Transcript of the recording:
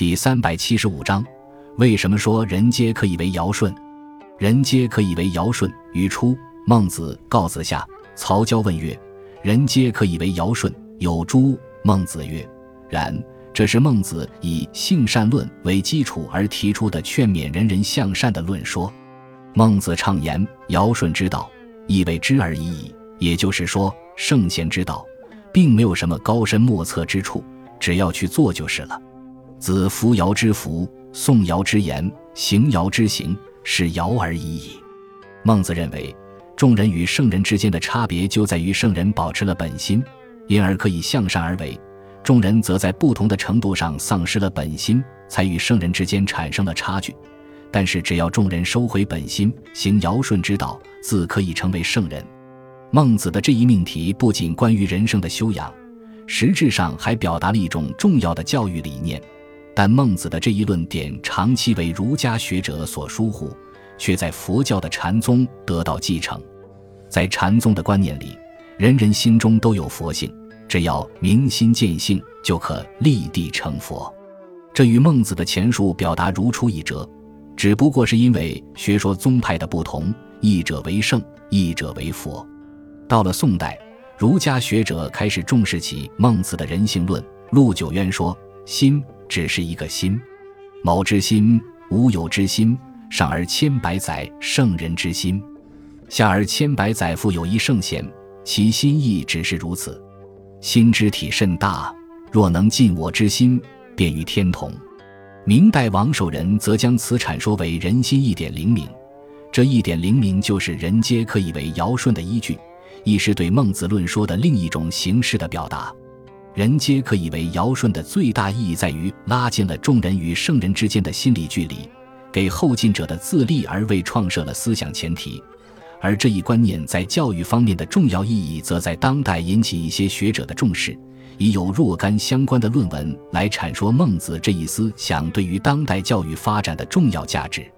第三百七十五章，为什么说人皆可以为尧舜？人皆可以为尧舜。语出孟子告子下。曹交问曰：“人皆可以为尧舜，有诸？”孟子曰：“然。”这是孟子以性善论为基础而提出的劝勉人人向善的论说。孟子畅言尧舜之道，亦为知而已矣。也就是说，圣贤之道，并没有什么高深莫测之处，只要去做就是了。子服尧之服，颂尧之言，行尧之行，是尧而已矣。孟子认为，众人与圣人之间的差别就在于圣人保持了本心，因而可以向善而为。众人则在不同的程度上丧失了本心，才与圣人之间产生了差距。但是，只要众人收回本心，行尧舜之道，自可以成为圣人。孟子的这一命题不仅关于人生的修养，实质上还表达了一种重要的教育理念。但孟子的这一论点长期为儒家学者所疏忽，却在佛教的禅宗得到继承。在禅宗的观念里，人人心中都有佛性。只要明心见性，就可立地成佛。这与孟子的前述表达如出一辙，只不过是因为学说宗派的不同，一者为圣，一者为佛。到了宋代，儒家学者开始重视起孟子的人性论。陆九渊说：“心只是一个心，某之心，无有之心，上而千百载圣人之心，下而千百载复有一圣贤，其心意只是如此。”心之体甚大，若能尽我之心，便与天同。明代王守仁则将此阐说为人心一点灵明，这一点灵明就是人皆可以为尧舜的依据，亦是对孟子论说的另一种形式的表达。人皆可以为尧舜的最大意义在于拉近了众人与圣人之间的心理距离，给后进者的自立而为创设了思想前提。而这一观念在教育方面的重要意义，则在当代引起一些学者的重视，已有若干相关的论文来阐说孟子这一思想对于当代教育发展的重要价值。